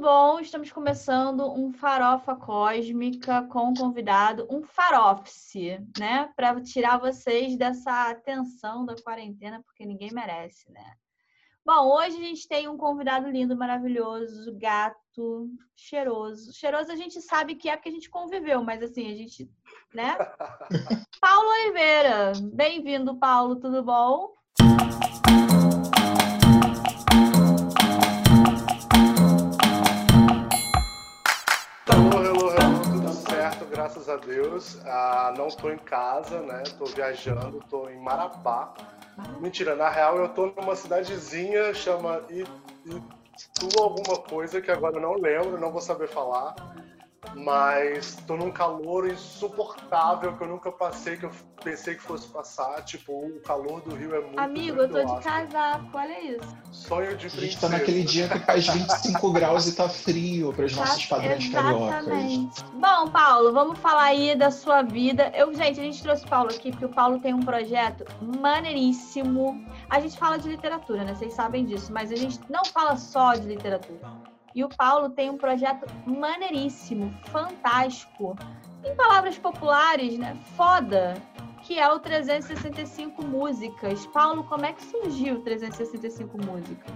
bom? Estamos começando um Farofa Cósmica com um convidado, um farofse, né? Para tirar vocês dessa tensão da quarentena, porque ninguém merece, né? Bom, hoje a gente tem um convidado lindo, maravilhoso, gato, cheiroso. Cheiroso a gente sabe que é porque a gente conviveu, mas assim, a gente, né? Paulo Oliveira. Bem-vindo, Paulo, tudo bom? Graças a Deus. Ah, não estou em casa, né? Estou viajando, estou em Marabá. Mentira, na real eu estou numa cidadezinha chama Itu alguma coisa que agora eu não lembro, não vou saber falar mas tô num calor insuportável que eu nunca passei, que eu pensei que fosse passar. Tipo, o calor do Rio é muito Amigo, muito eu tô de casaco, olha isso. Sonho de princesa. A gente tá naquele dia que faz 25 graus e tá frio para os tá, nossos padrões exatamente. cariocas. Bom, Paulo, vamos falar aí da sua vida. Eu, gente, a gente trouxe o Paulo aqui porque o Paulo tem um projeto maneiríssimo. A gente fala de literatura, né? Vocês sabem disso, mas a gente não fala só de literatura. E o Paulo tem um projeto maneiríssimo, fantástico. Em palavras populares, né? Foda, que é o 365 Músicas. Paulo, como é que surgiu o 365 Músicas?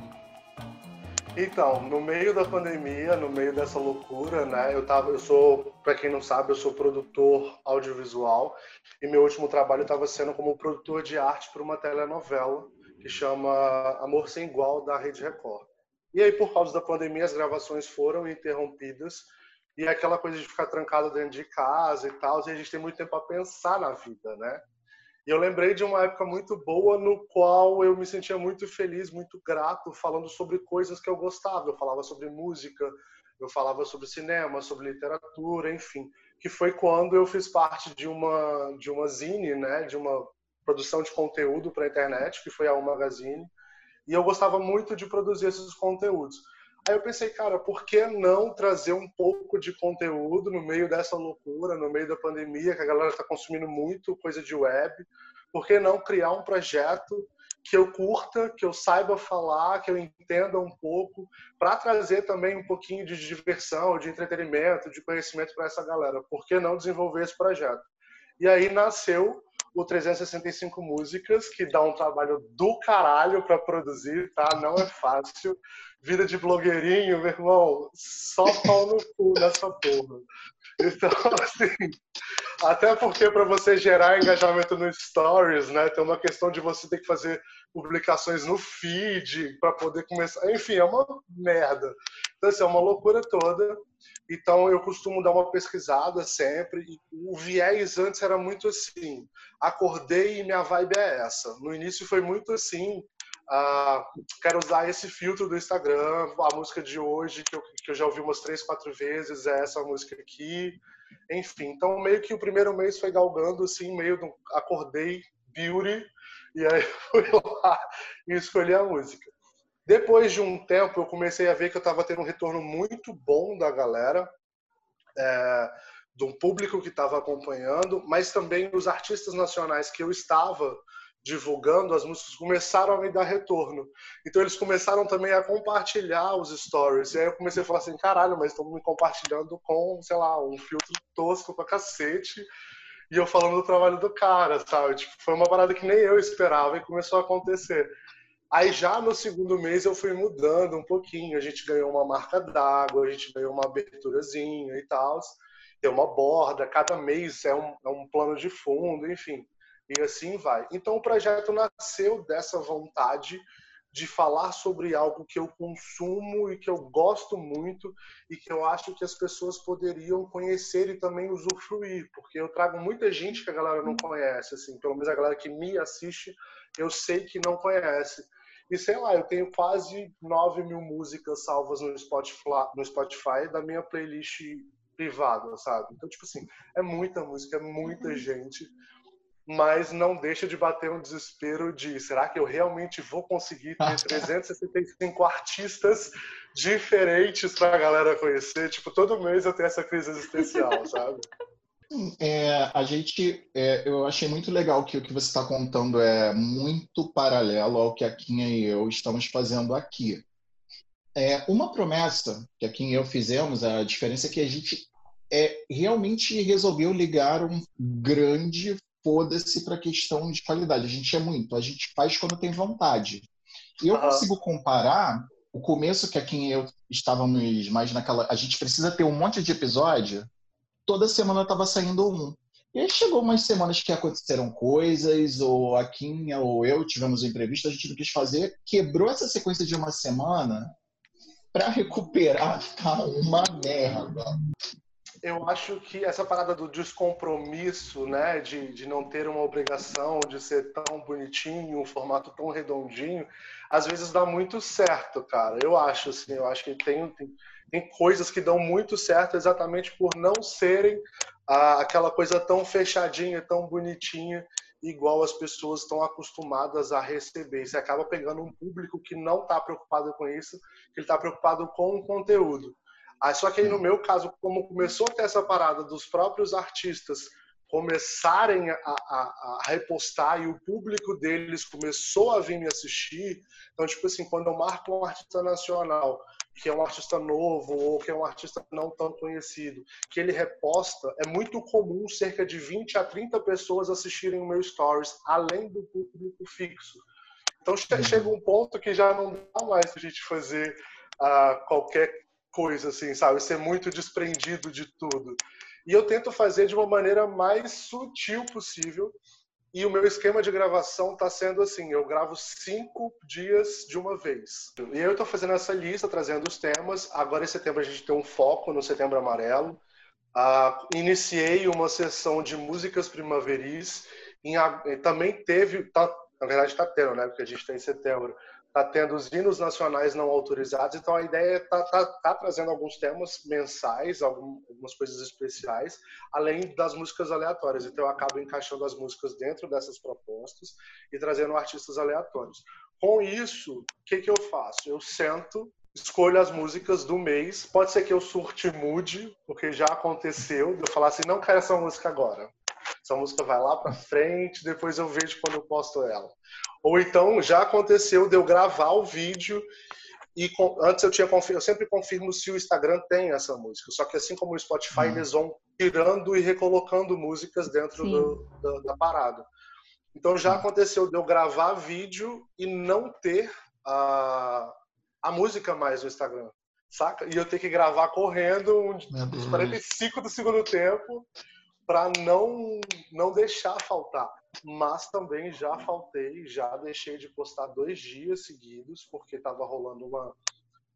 Então, no meio da pandemia, no meio dessa loucura, né? Eu tava, eu sou, para quem não sabe, eu sou produtor audiovisual e meu último trabalho estava sendo como produtor de arte para uma telenovela que chama Amor sem Igual da Rede Record. E aí, por causa da pandemia, as gravações foram interrompidas. E é aquela coisa de ficar trancado dentro de casa e tal, e a gente tem muito tempo a pensar na vida, né? E eu lembrei de uma época muito boa no qual eu me sentia muito feliz, muito grato, falando sobre coisas que eu gostava. Eu falava sobre música, eu falava sobre cinema, sobre literatura, enfim. Que foi quando eu fiz parte de uma de uma zine, né, de uma produção de conteúdo para a internet, que foi a U Magazine e eu gostava muito de produzir esses conteúdos. Aí eu pensei, cara, por que não trazer um pouco de conteúdo no meio dessa loucura, no meio da pandemia, que a galera está consumindo muito coisa de web? Por que não criar um projeto que eu curta, que eu saiba falar, que eu entenda um pouco, para trazer também um pouquinho de diversão, de entretenimento, de conhecimento para essa galera? Por que não desenvolver esse projeto? E aí nasceu o 365 Músicas, que dá um trabalho do caralho para produzir, tá? Não é fácil. Vida de blogueirinho, meu irmão, só pau no cu nessa porra. Então, assim, até porque para você gerar engajamento no Stories, né, tem uma questão de você ter que fazer publicações no feed para poder começar. Enfim, é uma merda. Então, assim, é uma loucura toda. Então eu costumo dar uma pesquisada sempre. O viés antes era muito assim: acordei e minha vibe é essa. No início foi muito assim. Uh, quero usar esse filtro do Instagram. A música de hoje, que eu, que eu já ouvi umas três, quatro vezes, é essa música aqui. Enfim, então meio que o primeiro mês foi galgando assim, meio do acordei, beauty, e aí fui lá e escolhi a música. Depois de um tempo, eu comecei a ver que eu estava tendo um retorno muito bom da galera, é, um público que estava acompanhando, mas também os artistas nacionais que eu estava divulgando as músicas começaram a me dar retorno. Então eles começaram também a compartilhar os stories. E aí eu comecei a falar assim, caralho, mas estão me compartilhando com, sei lá, um filtro tosco pra cacete. E eu falando do trabalho do cara, sabe? Tipo, foi uma parada que nem eu esperava e começou a acontecer. Aí já no segundo mês eu fui mudando um pouquinho. A gente ganhou uma marca d'água, a gente ganhou uma aberturazinha e tal. Tem uma borda, cada mês é um, é um plano de fundo, enfim. E assim vai. Então o projeto nasceu dessa vontade de falar sobre algo que eu consumo e que eu gosto muito e que eu acho que as pessoas poderiam conhecer e também usufruir, porque eu trago muita gente que a galera não conhece, assim, pelo menos a galera que me assiste, eu sei que não conhece. E sei lá, eu tenho quase 9 mil músicas salvas no Spotify, no Spotify da minha playlist privada, sabe? Então, tipo assim, é muita música, é muita uhum. gente, mas não deixa de bater um desespero de será que eu realmente vou conseguir ter 365 artistas diferentes para a galera conhecer? Tipo, todo mês eu tenho essa crise existencial, sabe? É, a gente, é, eu achei muito legal que o que você está contando é muito paralelo ao que a Kinha e eu estamos fazendo aqui. É, uma promessa que aqui eu fizemos, a diferença é que a gente é, realmente resolveu ligar um grande foda-se para a questão de qualidade. A gente é muito, a gente faz quando tem vontade. E eu uhum. consigo comparar o começo que aqui eu estávamos mais naquela. A gente precisa ter um monte de episódio. Toda semana estava saindo um. E aí chegou umas semanas que aconteceram coisas, ou a Kim ou eu tivemos um imprevisto, a gente não quis fazer, quebrou essa sequência de uma semana para recuperar tá uma merda. Eu acho que essa parada do descompromisso, né, de, de não ter uma obrigação de ser tão bonitinho, um formato tão redondinho, às vezes dá muito certo, cara. Eu acho, assim, eu acho que tem, tem, tem coisas que dão muito certo exatamente por não serem ah, aquela coisa tão fechadinha, tão bonitinha, igual as pessoas estão acostumadas a receber. Você acaba pegando um público que não está preocupado com isso, que ele está preocupado com o conteúdo. Ah, só que aí, no meu caso, como começou a ter essa parada dos próprios artistas começarem a, a, a, repostar e o público deles começou a vir me assistir. Então, tipo assim, quando eu marco um artista nacional, que é um artista novo ou que é um artista não tão conhecido, que ele reposta, é muito comum cerca de 20 a 30 pessoas assistirem o meu stories, além do público fixo. Então, uhum. chega um ponto que já não dá mais a gente fazer uh, qualquer coisa assim, sabe? Ser muito desprendido de tudo. E eu tento fazer de uma maneira mais sutil possível. E o meu esquema de gravação está sendo assim: eu gravo cinco dias de uma vez. E eu estou fazendo essa lista, trazendo os temas. Agora, em setembro, a gente tem um foco no Setembro Amarelo. Uh, iniciei uma sessão de músicas primaveris. Em, também teve, tá, na verdade está tendo, né? Porque a gente está em setembro está tendo os hinos nacionais não autorizados, então a ideia é tá, tá, trazendo alguns temas mensais, algumas coisas especiais, além das músicas aleatórias. Então eu acabo encaixando as músicas dentro dessas propostas e trazendo artistas aleatórios. Com isso, o que, que eu faço? Eu sento, escolho as músicas do mês, pode ser que eu surte mude, porque já aconteceu, eu falar assim, não quero essa música agora. Essa música vai lá para frente, depois eu vejo quando eu posto ela. Ou então já aconteceu de eu gravar o vídeo e antes eu tinha eu sempre confirmo se o Instagram tem essa música. Só que assim como o Spotify, hum. eles vão tirando e recolocando músicas dentro do, da, da, parada. Então já aconteceu de eu gravar vídeo e não ter a, a música mais no Instagram. Saca? E eu ter que gravar correndo uns 45 do segundo tempo para não não deixar faltar. Mas também já faltei, já deixei de postar dois dias seguidos porque estava rolando uma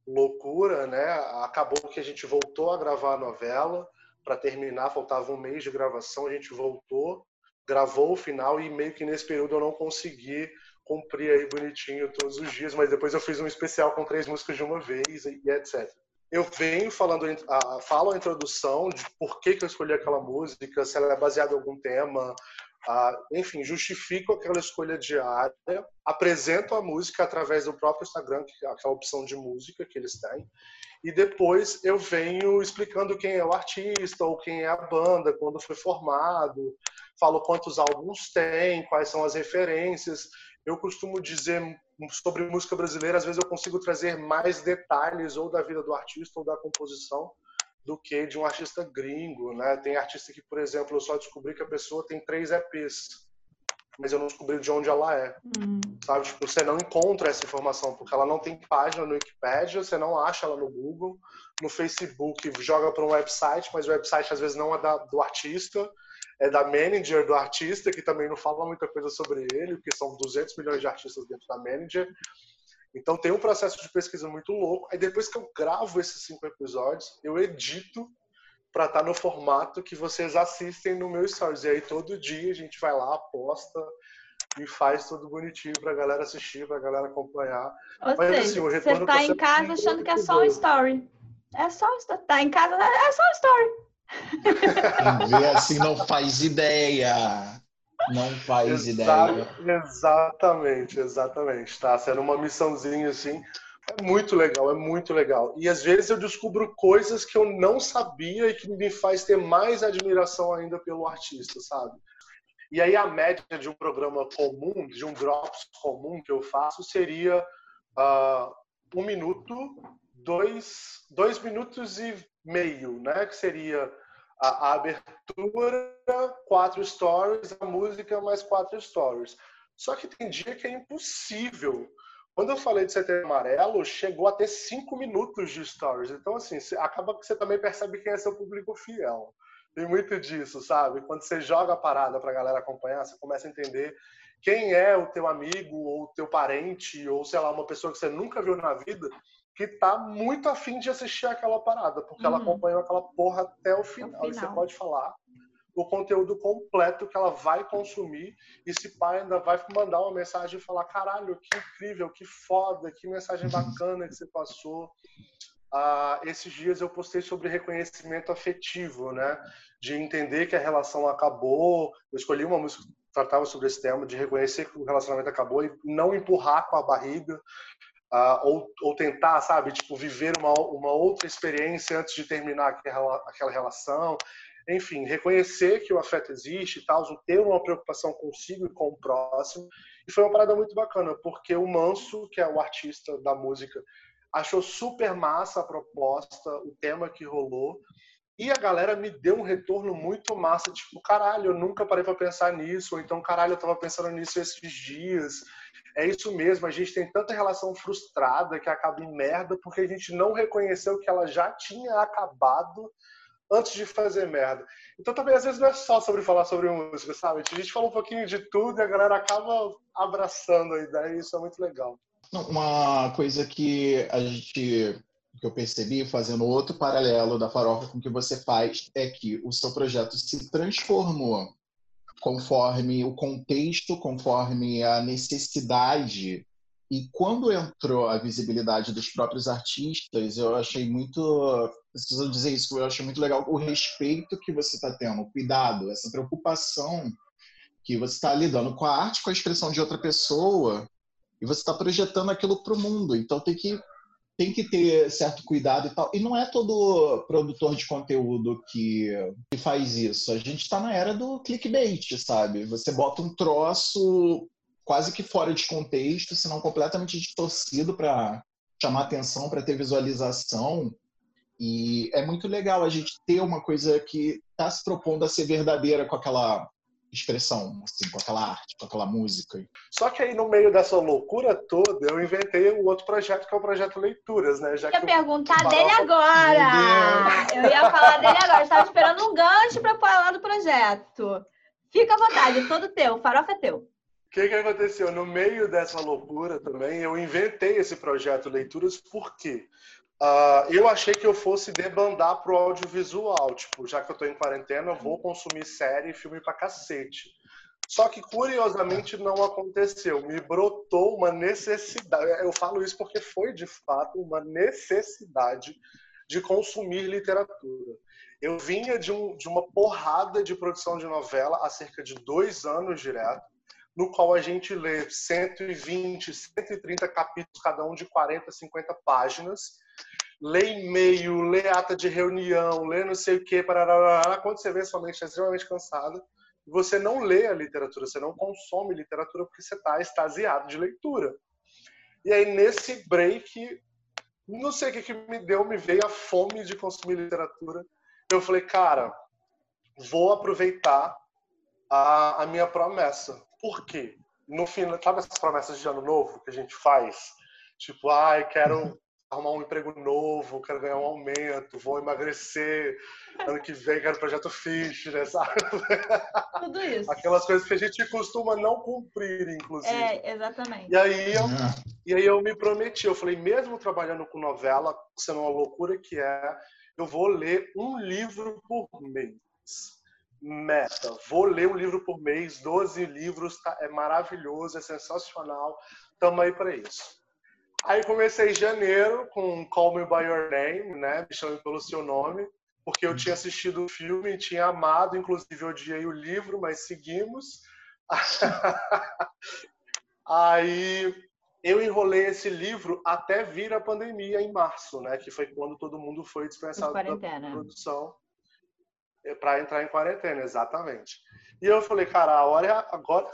loucura, né? Acabou que a gente voltou a gravar a novela para terminar, faltava um mês de gravação, a gente voltou, gravou o final e meio que nesse período eu não consegui cumprir aí bonitinho todos os dias, mas depois eu fiz um especial com três músicas de uma vez e etc eu venho falando, falo a introdução de por que, que eu escolhi aquela música, se ela é baseada em algum tema, enfim, justifico aquela escolha diária, apresento a música através do próprio Instagram, que é aquela opção de música que eles têm, e depois eu venho explicando quem é o artista ou quem é a banda, quando foi formado, falo quantos álbuns tem, quais são as referências. Eu costumo dizer sobre música brasileira, às vezes eu consigo trazer mais detalhes ou da vida do artista ou da composição do que de um artista gringo, né? Tem artista que, por exemplo, eu só descobri que a pessoa tem três EPs, mas eu não descobri de onde ela é, uhum. sabe? Tipo, você não encontra essa informação porque ela não tem página no Wikipedia, você não acha ela no Google, no Facebook joga para um website, mas o website às vezes não é da, do artista, é da manager do artista, que também não fala muita coisa sobre ele, porque são 200 milhões de artistas dentro da manager. Então tem um processo de pesquisa muito louco. Aí depois que eu gravo esses cinco episódios, eu edito para estar tá no formato que vocês assistem no meu stories. E aí todo dia a gente vai lá, posta e faz tudo bonitinho pra galera assistir, pra galera acompanhar. Ou Mas seja, assim, o retorno você tá em casa achando que é só um story. É só tá em casa, é só um story. Quem vê assim não faz ideia. Não faz Exa ideia. Exatamente, exatamente. Tá sendo uma missãozinha assim. É muito legal, é muito legal. E às vezes eu descubro coisas que eu não sabia e que me faz ter mais admiração ainda pelo artista, sabe? E aí a média de um programa comum, de um drops comum que eu faço, seria uh, um minuto dois, dois minutos e meio, né? Que seria a, a abertura, quatro stories, a música mais quatro stories. Só que tem dia que é impossível. Quando eu falei de Setembro Amarelo, chegou a ter cinco minutos de stories. Então, assim, acaba que você também percebe quem é seu público fiel. Tem muito disso, sabe? Quando você joga a parada pra galera acompanhar, você começa a entender quem é o teu amigo ou teu parente ou, sei lá, uma pessoa que você nunca viu na vida que tá muito afim de assistir aquela parada, porque uhum. ela acompanhou aquela porra até o final. final. E você pode falar o conteúdo completo que ela vai consumir e se pai ainda vai mandar uma mensagem e falar caralho, que incrível, que foda, que mensagem bacana que você passou. Ah, esses dias eu postei sobre reconhecimento afetivo, né? De entender que a relação acabou. Eu escolhi uma música que tratava sobre esse tema, de reconhecer que o relacionamento acabou e não empurrar com a barriga. Ou, ou, tentar, sabe, tipo, viver uma, uma outra experiência antes de terminar aquela, aquela relação. Enfim, reconhecer que o afeto existe e tal, ter uma preocupação consigo e com o próximo. E foi uma parada muito bacana, porque o Manso, que é o artista da música, achou super massa a proposta, o tema que rolou. E a galera me deu um retorno muito massa, tipo, caralho, eu nunca parei para pensar nisso, ou então, caralho, eu tava pensando nisso esses dias. É isso mesmo, a gente tem tanta relação frustrada que acaba em merda porque a gente não reconheceu que ela já tinha acabado antes de fazer merda. Então também às vezes não é só sobre falar sobre música, sabe? A gente fala um pouquinho de tudo e a galera acaba abraçando a ideia e isso é muito legal. Uma coisa que a gente que eu percebi fazendo outro paralelo da farofa com o que você faz é que o seu projeto se transformou conforme o contexto, conforme a necessidade. E quando entrou a visibilidade dos próprios artistas, eu achei muito, preciso dizer isso, eu achei muito legal o respeito que você está tendo, o cuidado, essa preocupação que você está lidando com a arte, com a expressão de outra pessoa, e você está projetando aquilo para o mundo. Então tem que tem que ter certo cuidado e tal. E não é todo produtor de conteúdo que, que faz isso. A gente está na era do clickbait, sabe? Você bota um troço quase que fora de contexto, senão completamente distorcido para chamar atenção, para ter visualização. E é muito legal a gente ter uma coisa que está se propondo a ser verdadeira com aquela expressão, assim, com aquela arte, com aquela música. Só que aí no meio dessa loucura toda, eu inventei um outro projeto que é o projeto Leituras, né? Já eu ia perguntar dele agora. Eu ia falar dele agora. Estava esperando um gancho para falar do projeto. Fica à vontade, todo teu. O farofa é teu. O que, que aconteceu? No meio dessa loucura também, eu inventei esse projeto Leituras, por quê? Uh, eu achei que eu fosse debandar pro audiovisual, tipo, já que eu tô em quarentena, eu vou consumir série e filme pra cacete. Só que curiosamente não aconteceu. Me brotou uma necessidade. Eu falo isso porque foi de fato uma necessidade de consumir literatura. Eu vinha de, um, de uma porrada de produção de novela há cerca de dois anos direto, no qual a gente lê 120, 130 capítulos, cada um de 40, 50 páginas lê e-mail, lê ata de reunião, lê não sei o que, parará, quando você vê sua mente é extremamente cansada, você não lê a literatura, você não consome literatura porque você está extasiado de leitura. E aí, nesse break, não sei o que, que me deu, me veio a fome de consumir literatura. Eu falei, cara, vou aproveitar a, a minha promessa. Por quê? No final, sabe essas promessas de ano novo que a gente faz? Tipo, ai, ah, quero arrumar um emprego novo, quero ganhar um aumento, vou emagrecer, ano que vem quero projeto fitness, sabe? Tudo isso. Aquelas coisas que a gente costuma não cumprir, inclusive. É, exatamente. E aí eu, e aí eu me prometi, eu falei, mesmo trabalhando com novela, sendo uma loucura que é, eu vou ler um livro por mês. Meta, vou ler um livro por mês, 12 livros, tá, é maravilhoso, é sensacional, tamo aí para isso. Aí comecei em janeiro com Call Me By Your Name, né? Me chame pelo seu nome, porque eu tinha assistido o filme, tinha amado, inclusive odiei o livro, mas seguimos. Aí eu enrolei esse livro até vir a pandemia em março, né? Que foi quando todo mundo foi dispensado da produção para entrar em quarentena, exatamente. E eu falei, cara, a hora é agora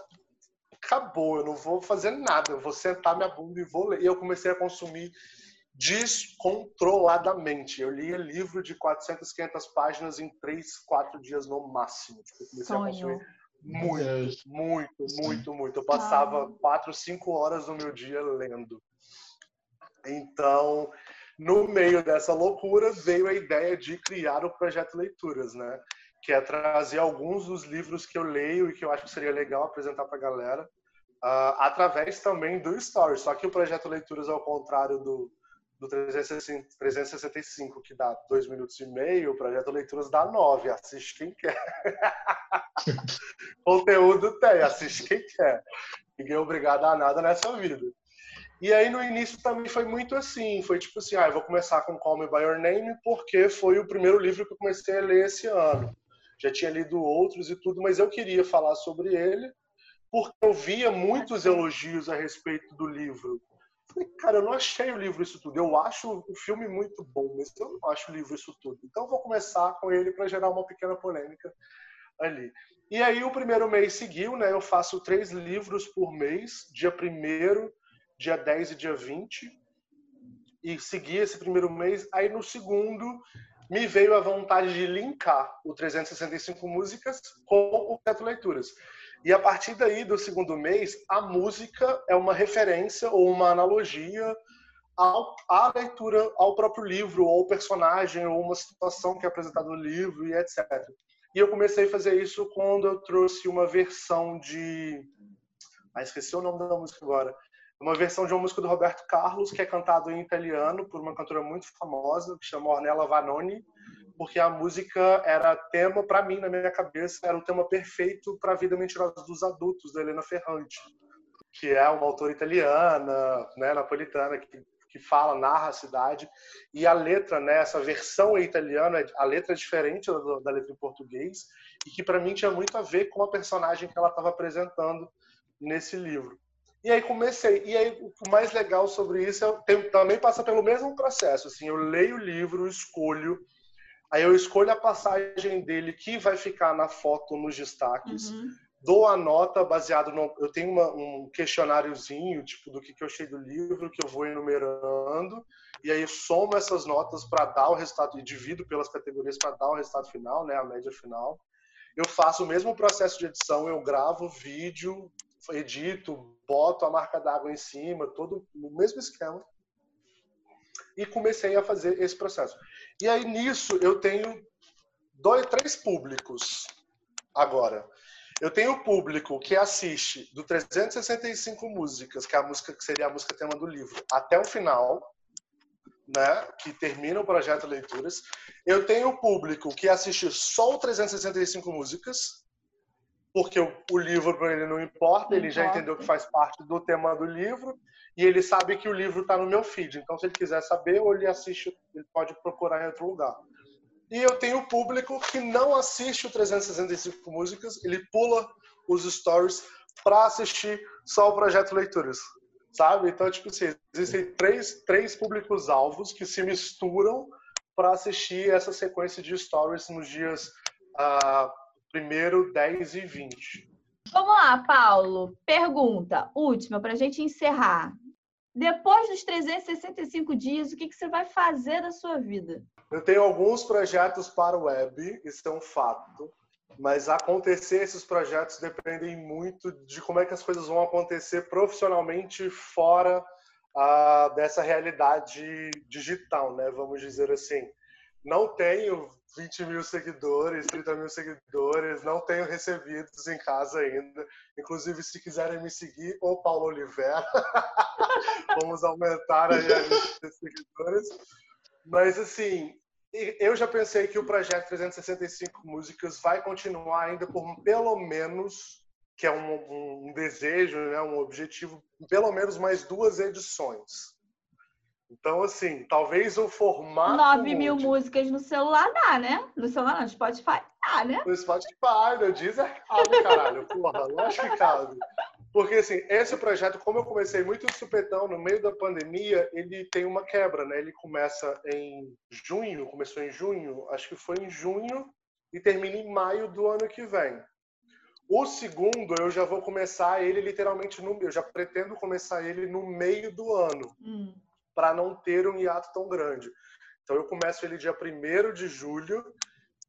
acabou, eu não vou fazer nada, eu vou sentar minha bunda e vou ler. E eu comecei a consumir descontroladamente. Eu lia livro de 400, 500 páginas em 3, 4 dias no máximo. Tipo, comecei Sonho. a consumir muito, muito, muito, muito. Eu passava 4, 5 horas do meu dia lendo. Então, no meio dessa loucura, veio a ideia de criar o projeto Leituras, né? Que é trazer alguns dos livros que eu leio e que eu acho que seria legal apresentar para a galera, uh, através também do Story. Só que o projeto Leituras, ao contrário do, do 365, que dá dois minutos e meio, o projeto Leituras dá nove. Assiste quem quer. Conteúdo tem, assiste quem quer. Ninguém é obrigado a nada nessa vida. E aí no início também foi muito assim, foi tipo assim, ah, eu vou começar com Call Me By Your Name porque foi o primeiro livro que eu comecei a ler esse ano. Já tinha lido outros e tudo, mas eu queria falar sobre ele porque eu via muitos elogios a respeito do livro. Falei, cara, eu não achei o livro isso tudo. Eu acho o filme muito bom, mas eu não acho o livro isso tudo. Então vou começar com ele para gerar uma pequena polêmica ali. E aí o primeiro mês seguiu, né? Eu faço três livros por mês, dia 1 dia 10 e dia 20. E segui esse primeiro mês. Aí no segundo me veio a vontade de linkar o 365 músicas com o Teto Leituras. E a partir daí, do segundo mês, a música é uma referência ou uma analogia ao, à leitura, ao próprio livro, ou ao personagem, ou uma situação que é apresentada no livro, e etc. E eu comecei a fazer isso quando eu trouxe uma versão de. Ah, esqueci o nome da música agora. Uma versão de uma música do Roberto Carlos, que é cantado em italiano por uma cantora muito famosa, que chama Ornella Vanoni porque a música era tema, para mim, na minha cabeça, era o tema perfeito para a vida mentirosa dos adultos, da Helena Ferrante, que é uma autora italiana, né, napolitana, que, que fala, narra a cidade. E a letra, né, essa versão italiana, a letra é diferente da, da letra em português, e que para mim tinha muito a ver com a personagem que ela estava apresentando nesse livro. E aí comecei. E aí o mais legal sobre isso é, também passa pelo mesmo processo. Assim, eu leio o livro, escolho Aí eu escolho a passagem dele que vai ficar na foto nos destaques. Uhum. Dou a nota baseado no. Eu tenho uma, um questionáriozinho, tipo, do que, que eu achei do livro, que eu vou enumerando. E aí somo essas notas para dar o resultado, e divido pelas categorias para dar o resultado final, né, a média final. Eu faço o mesmo processo de edição, eu gravo vídeo, edito, boto a marca d'água em cima, todo o mesmo esquema. E comecei a fazer esse processo. E aí nisso eu tenho dois, três públicos agora. Eu tenho o público que assiste do 365 músicas, que é a música que seria a música tema do livro, até o final, né, que termina o projeto Leituras. Eu tenho o público que assiste só o 365 músicas, porque o, o livro para ele não importa, ele já entendeu que faz parte do tema do livro e ele sabe que o livro está no meu feed. Então, se ele quiser saber, ou ele assiste, ele pode procurar em outro lugar. E eu tenho o público que não assiste o 365 músicas, ele pula os stories para assistir só o projeto Leituras, sabe? Então, tipo assim, existem três, três públicos-alvos que se misturam para assistir essa sequência de stories nos dias uh, 1, 10 e 20. Vamos lá, Paulo. Pergunta última para a gente encerrar. Depois dos 365 dias, o que, que você vai fazer da sua vida? Eu tenho alguns projetos para o web, isso é um fato. Mas acontecer esses projetos dependem muito de como é que as coisas vão acontecer profissionalmente fora ah, dessa realidade digital, né? Vamos dizer assim. Não tenho 20 mil seguidores, 30 mil seguidores, não tenho recebidos em casa ainda. Inclusive, se quiserem me seguir, ou Paulo Oliveira, vamos aumentar a lista de seguidores. Mas, assim, eu já pensei que o projeto 365 Músicas vai continuar ainda por pelo menos, que é um, um desejo, né, um objetivo, pelo menos mais duas edições. Então, assim, talvez o formato. 9 mil músicas no celular dá, né? No celular não, no Spotify dá, né? No Spotify, no Deezer, cabe, caralho. Porra, lógico que cabe. Porque, assim, esse projeto, como eu comecei muito supetão no meio da pandemia, ele tem uma quebra, né? Ele começa em junho, começou em junho, acho que foi em junho, e termina em maio do ano que vem. O segundo, eu já vou começar ele literalmente no. Eu já pretendo começar ele no meio do ano. Hum. Para não ter um hiato tão grande. Então eu começo ele dia 1 de julho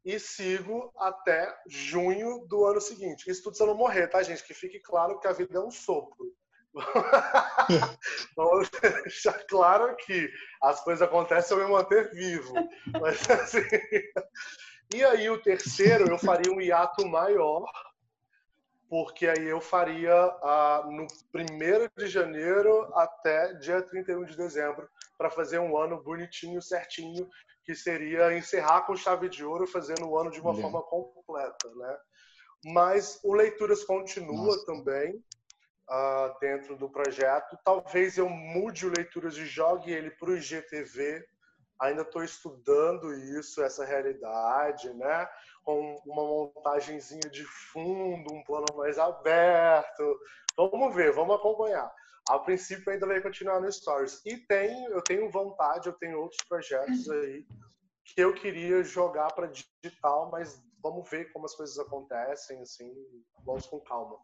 e sigo até junho do ano seguinte. Isso tudo se eu não morrer, tá, gente? Que fique claro que a vida é um sopro. Vamos deixar claro que as coisas acontecem eu me manter vivo. Mas, assim... E aí o terceiro eu faria um hiato maior, porque aí eu faria ah, no 1 de janeiro até dia 31 de dezembro, para fazer um ano bonitinho, certinho, que seria encerrar com chave de ouro, fazendo o ano de uma forma completa, né? Mas o Leituras continua Nossa. também uh, dentro do projeto. Talvez eu mude o Leituras e jogue ele para o IGTV. Ainda estou estudando isso, essa realidade, né? Com uma montagenzinha de fundo, um plano mais aberto. Vamos ver, vamos acompanhar. A princípio ainda vai continuar no Stories. E tem, eu tenho vontade, eu tenho outros projetos aí que eu queria jogar para digital, mas vamos ver como as coisas acontecem, assim, vamos com calma.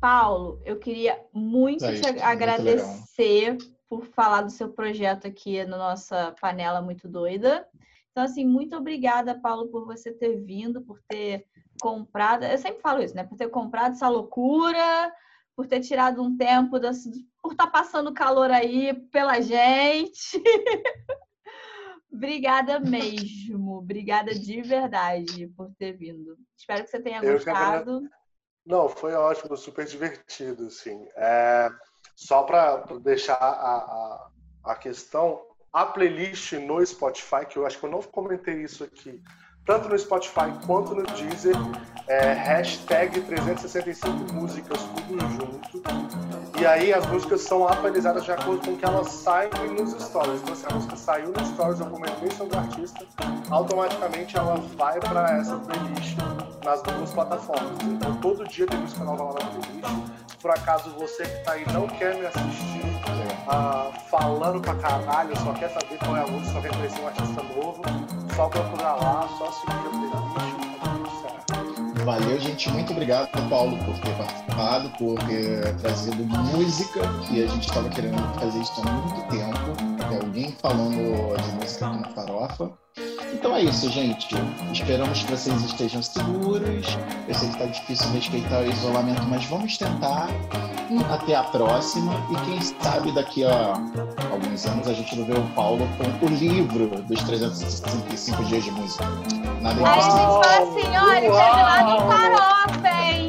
Paulo, eu queria muito é te agradecer muito por falar do seu projeto aqui na nossa panela muito doida. Então, assim, muito obrigada, Paulo, por você ter vindo, por ter comprado. Eu sempre falo isso, né? Por ter comprado essa loucura, por ter tirado um tempo, das, por estar tá passando calor aí pela gente. Obrigada mesmo. Obrigada de verdade por ter vindo. Espero que você tenha gostado. Não, foi ótimo, super divertido, assim. É, só para deixar a, a, a questão, a playlist no Spotify, que eu acho que eu não comentei isso aqui, tanto no Spotify quanto no Deezer, é hashtag 365 músicas, tudo junto. E aí as músicas são atualizadas de acordo com que elas saem nos stories. Então, se a música saiu nos stories, eu comentei sobre o artista, automaticamente ela vai para essa playlist nas duas plataformas. Então, todo dia tem música nova lá na playlist. Por acaso você que tá aí não quer me assistir uh, falando pra caralho, só quer saber qual é a música, só quer conhecer um artista novo, só procurar lá, só seguir a playlist. Valeu, gente. Muito obrigado, Paulo, por ter participado, por ter trazido música, que a gente estava querendo fazer isso há muito tempo. Ter alguém falando de música no Farofa. Então é isso, gente. Esperamos que vocês estejam seguros. Eu sei que está difícil respeitar o isolamento, mas vamos tentar. Até a próxima. E quem sabe daqui a alguns anos a gente não vê o Paulo com o livro dos 365 dias de música. Nada Aí a gente fala assim, olha, teve lá no farofa, hein?